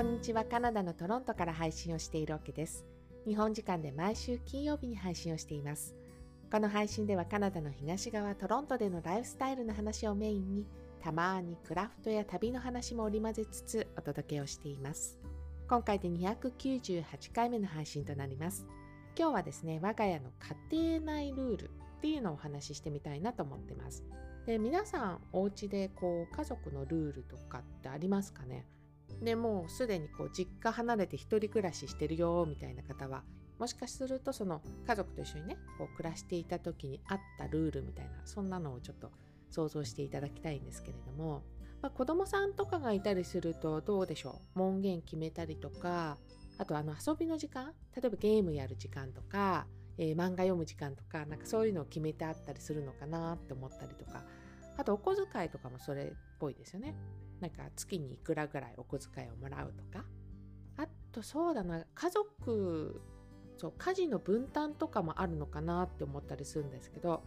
こんにちは。カナダのトロントから配信をしているわけです。日本時間で毎週金曜日に配信をしています。この配信ではカナダの東側トロントでのライフスタイルの話をメインにたまにクラフトや旅の話も織り交ぜつつお届けをしています。今回で298回目の配信となります。今日はですね我が家の家庭内ルールっていうのをお話ししてみたいなと思ってます。で皆さんお家でこう家族のルールとかってありますかね？でもうすでにこう実家離れて一人暮らししてるよみたいな方はもしかするとその家族と一緒にねこう暮らしていた時にあったルールみたいなそんなのをちょっと想像していただきたいんですけれども、まあ、子供さんとかがいたりするとどうでしょう？門限決めたりとかあとあの遊びの時間例えばゲームやる時間とか、えー、漫画読む時間とかなんかそういうのを決めてあったりするのかなって思ったりとかあとお小遣いとかもそれっぽいですよね。なんか月にいくらぐらいお小遣いをもらうとか。あとそうだな家族そう家事の分担とかもあるのかなって思ったりするんですけど。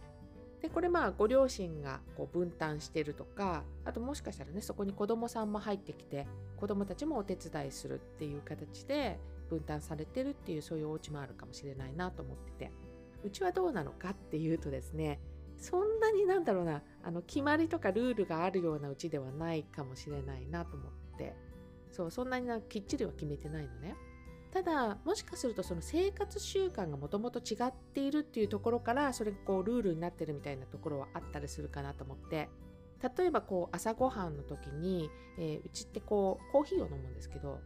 でこれまあご両親がこう分担してるとかあともしかしたらねそこに子供さんも入ってきて子供たちもお手伝いするっていう形で分担されてるっていうそういうお家もあるかもしれないなと思ってて。うちはどうなのかっていうとですねそんなになんだろうなあの決まりとかルールがあるようなうちではないかもしれないなと思って。そうそんなになきっちりは決めてないのね。ただもしかするとその生活習慣がもともと違っているっていうところからそれがこうルールになってるみたいなところはあったりするかなと思って。例えばこう朝ごはんの時に、えー、うちってこうコーヒーを飲むんですけど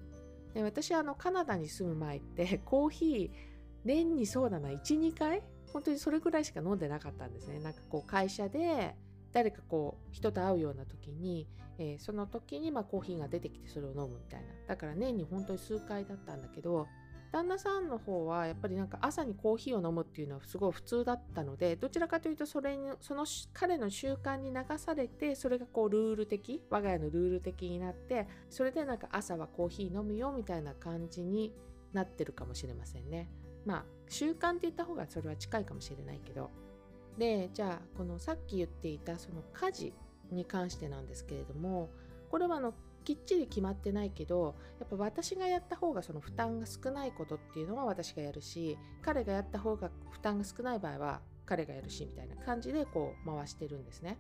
で私あのカナダに住む前ってコーヒー年にそうだな12回本当にそれぐらいしか飲んでなかったんですねなんかこう会社で誰かこう人と会うような時に、えー、その時にまあコーヒーが出てきてそれを飲むみたいなだから年に本当に数回だったんだけど旦那さんの方はやっぱりなんか朝にコーヒーを飲むっていうのはすごい普通だったのでどちらかというとそれにその彼の習慣に流されてそれがこうルール的我が家のルール的になってそれでなんか朝はコーヒー飲むよみたいな感じになってるかもしれませんね。まあ習慣って言った方がそれは近いかもしれないけどでじゃあこのさっき言っていたその家事に関してなんですけれどもこれはあのきっちり決まってないけどやっぱ私がやった方がその負担が少ないことっていうのは私がやるし彼がやった方が負担が少ない場合は彼がやるしみたいな感じでこう回してるんですね。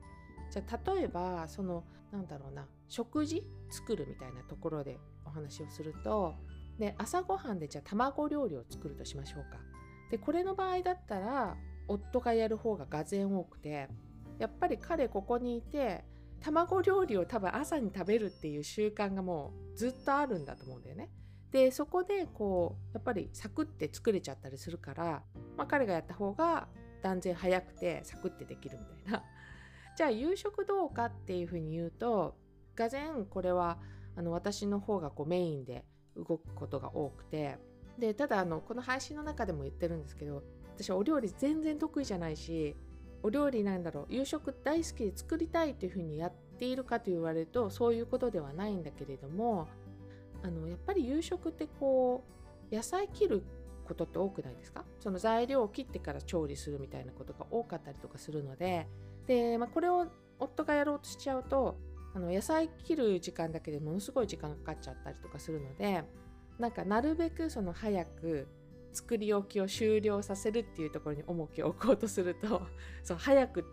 じゃあ例えばそのなんだろうな食事作るみたいなところでお話をするとで朝ごはんでじゃあ卵料理を作るとしましょうか。でこれの場合だったら夫がやる方ががぜ多くてやっぱり彼ここにいて卵料理を多分朝に食べるっていう習慣がもうずっとあるんだと思うんだよね。でそこでこうやっぱりサクって作れちゃったりするから、まあ、彼がやった方が断然早くてサクってできるみたいな。じゃあ夕食どうかっていうふうに言うとがぜこれはあの私の方がこうメインで動くことが多くて。でただあのこの配信の中でも言ってるんですけど私お料理全然得意じゃないしお料理なんだろう夕食大好きで作りたいというふうにやっているかと言われるとそういうことではないんだけれどもあのやっぱり夕食ってこう野菜切ることって多くないですか？その材料を切ってから調理するみたいなことが多かったりとかするので。で、まあ、これを夫がやろうとしちゃうとあの野菜切る時間だけでものすごい時間かかっちゃったりとかするのでなんかなるべくその早く作り置きを終了させるっていうところに重きを置こうとすると そう早く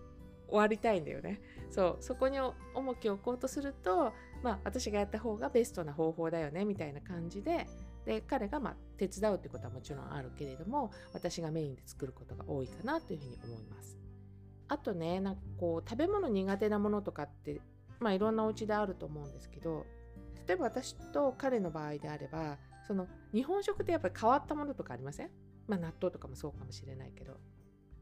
終わりたいんだよね。そうそこに重きを置こうとするとまあ私がやった方がベストな方法だよねみたいな感じでで彼がまあ手伝うってことはもちろんあるけれども私がメインで作ることが多いかなというふうに思います。あとねなんかこう食べ物苦手なものとかってまあいろんなお家であると思うんですけど例えば私と彼の場合であればその日本食ってやっぱり変わったものとかありません？まあ納豆とかもそうかもしれないけど。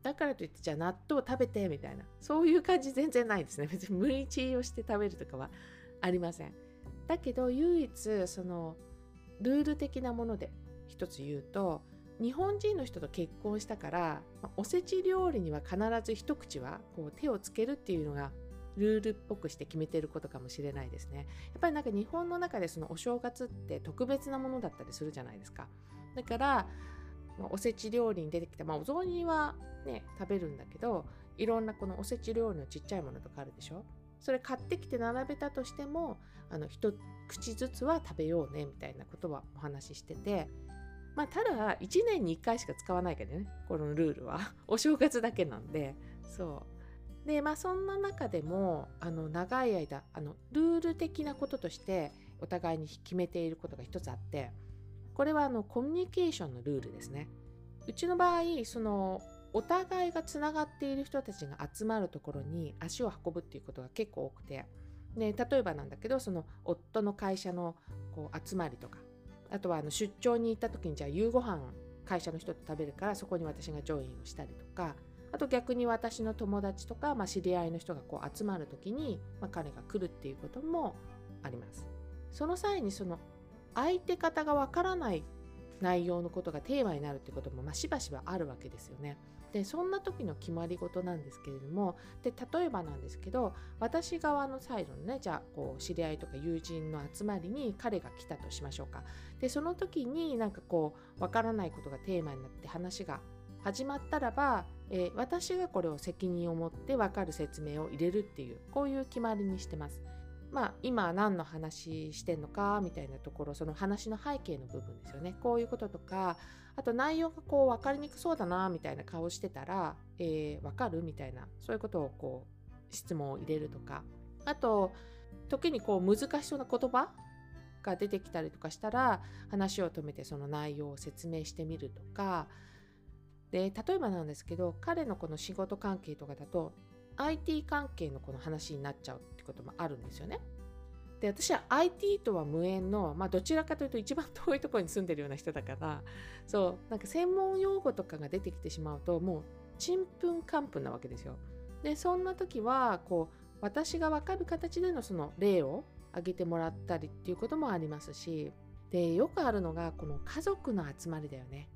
だからといってじゃあ納豆食べてみたいなそういう感じ全然ないですね。別に無理強いをして食べるとかはありません。だけど唯一そのルール的なもので一つ言うと日本人の人と結婚したから、おせち料理には必ず一口はこう手をつけるっていうのがルールっぽくして決めてることかもしれないですね。やっぱりなんか日本の中でそのお正月って特別なものだったりするじゃないですか。だから、おせち料理に出てきた、まあ、お雑煮はね食べるんだけどいろんなこのおせち料理のちっちゃいものとかあるでしょそれ買ってきて並べたとしてもあの一口ずつは食べようねみたいなことはお話ししててまあただ1年に1回しか使わないけどねこのルールは お正月だけなんでそうでまあそんな中でもあの長い間あのルール的なこととしてお互いに決めていることが一つあってこれはあのコミュニケーションのルールですね。うちの場合そのお互いがつながっている人たちが集まるところに足を運ぶっていうことが結構多くて。で例えばなんだけどその夫の会社のこう集まりとかあとはあの出張に行った時にじゃあ夕ご飯会社の人と食べるからそこに私がジョインをしたりとかあと逆に私の友達とか、まあ、知り合いの人がこう集まる時に、まあ、彼が来るっていうこともあります。その際にその相手方がわからない内容のことがテーマになるってことも、まあ、しばしばあるわけですよね。でそんな時の決まり事なんですけれどもで例えばなんですけど私側のサイドのねじゃあこう知り合いとか友人の集まりに彼が来たとしましょうかでその時になんかこうわからないことがテーマになって話が始まったらば、えー、私がこれを責任を持って分かる説明を入れるっていうこういう決まりにしてます。まあ、今何の話してんのかみたいなところその話の背景の部分ですよねこういうこととかあと内容がこう分かりにくそうだなみたいな顔してたら、えー、分かるみたいなそういうことをこう質問を入れるとかあと時にこう難しそうな言葉が出てきたりとかしたら話を止めてその内容を説明してみるとかで例えばなんですけど彼のこの仕事関係とかだと IT 関係のこの話になっちゃうってこともあるんですよね。で私は IT とは無縁の、まあ、どちらかというと一番遠いところに住んでるような人だからそうなんか専門用語とかが出てきてしまうともうちんぷんかんぷんなわけですよ。でそんな時はこう私が分かる形でのその例を挙げてもらったりっていうこともありますしでよくあるのがこの家族の集まりだよね。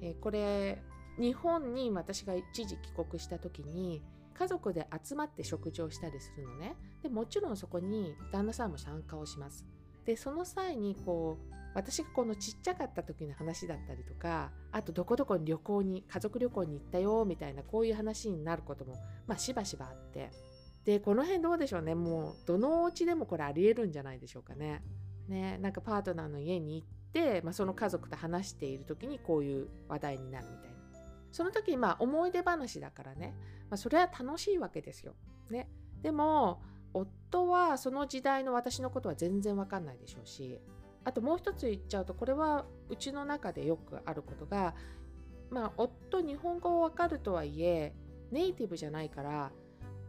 えー、これ日本に私が一時帰国した時に家族で集まって食事をしたりするのねでもちろんそこに旦那さんも参加をしますでその際にこう私がこのちっちゃかった時の話だったりとかあとどこどこに旅行に家族旅行に行ったよみたいなこういう話になることもまあしばしばあってでこの辺どうでしょうねもうどのお家でもこれありえるんじゃないでしょうかね。ねなんかパートナーの家に行って、まあ、その家族と話している時にこういう話題になるみたいな。その時まあ思い出話だからね、まあ、それは楽しいわけですよ。ね、でも夫はその時代の私のことは全然わかんないでしょうしあともう一つ言っちゃうとこれはうちの中でよくあることがまあ夫日本語わかるとはいえネイティブじゃないから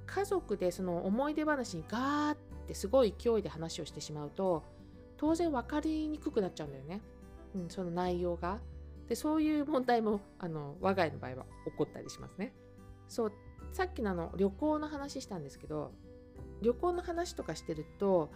家族でその思い出話にガーってすごい勢いで話をしてしまうと当然分かりにくくなっちゃうんだよね、うん、その内容が。でそういう問題もあの我が家の場合は起こったりしますね。そうさっきのあの旅行の話したんですけど旅行の話とかしてると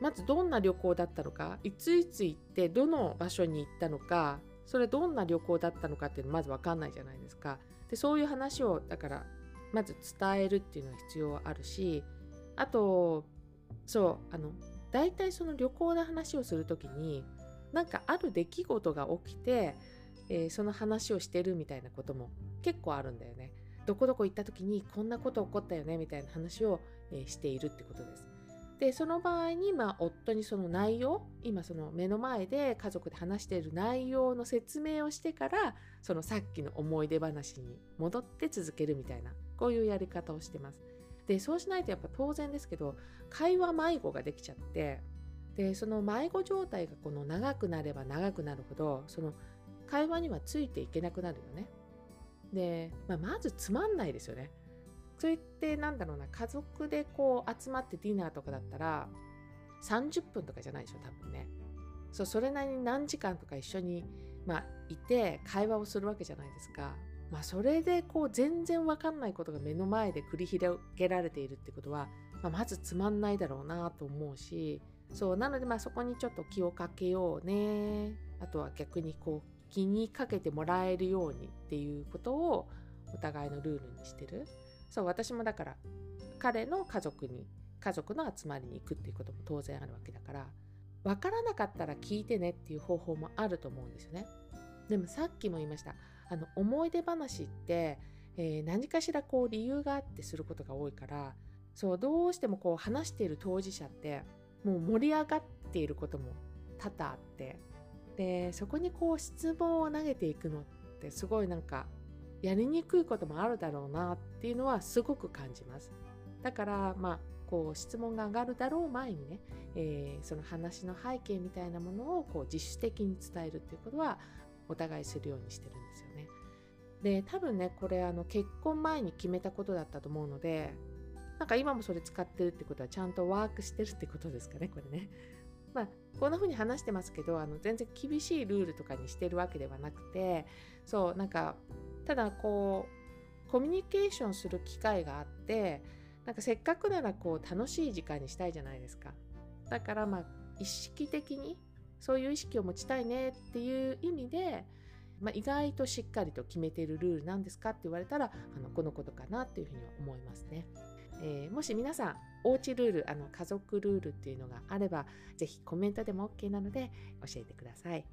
まずどんな旅行だったのかいついつ行ってどの場所に行ったのかそれどんな旅行だったのかっていうのまず分かんないじゃないですか。でそういう話をだからまず伝えるっていうのは必要あるしあとそうあの大体その旅行の話をする時になんかある出来事が起きてえー、その話をしてるみたいなことも結構あるんだよね。どこどこ行った時にこんなこと起こったよねみたいな話を、えー、しているってことです。でその場合に、まあ、夫にその内容今その目の前で家族で話している内容の説明をしてからそのさっきの思い出話に戻って続けるみたいなこういうやり方をしてます。でそうしないとやっぱ当然ですけど会話迷子ができちゃってでその迷子状態がこの長くなれば長くなるほどその会話にはついていけなくなるよね。で、まあ、まずつまんないですよね。それってなんだろうな家族でこう集まってディナーとかだったら30分とかじゃないでしょ多分ね。そうそれなりに何時間とか一緒に、まあ、いて会話をするわけじゃないですか。まあ、それでこう全然わかんないことが目の前で繰り広げられているってことは、まあ、まずつまんないだろうなと思うしそうなのでまあそこにちょっと気をかけようねあとは逆にこう気にかけてもらえるようにっていうことをお互いのルールにしてる。そう私もだから彼の家族に家族の集まりに行くっていうことも当然あるわけだから分からなかったら聞いてねっていう方法もあると思うんですよね。でもさっきも言いました。あの思い出話って、えー、何かしらこう理由があってすることが多いからそうどうしてもこう話している当事者ってもう盛り上がっていることも多々あってでそこにこう質問を投げていくのってすごいなんかやりにくいこともあるだろうなっていうのはすごく感じます。だからまあこう質問が上がるだろう前にね、えー、その話の背景みたいなものをこう自主的に伝えるっていうことはお互いするようにしてるんですよね。で多分ねこれあの結婚前に決めたことだったと思うのでなんか今もそれ使ってるってことはちゃんとワークしてるってことですかねこれね。まあこんな風に話してますけどあの全然厳しいルールとかにしてるわけではなくてそうなんかただこうコミュニケーションする機会があってなんかせっかくならこう楽しい時間にしたいじゃないですか。だからまあ意識的にそういう意識を持ちたいねっていう意味で、まあ、意外としっかりと決めてるルールなんですかって言われたらあのこのことかなっていうふうには思いますね。えー、もし皆さんおうちルールあの家族ルールっていうのがあればぜひコメントでも OK なので教えてください。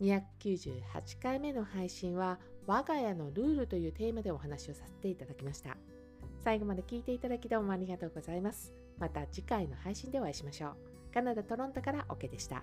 298回目の配信は我が家のルールというテーマでお話をさせていただきました。最後まで聞いていただきどうもありがとうございます。また次回の配信でお会いしましょう。カナダ・トロントからオケでした。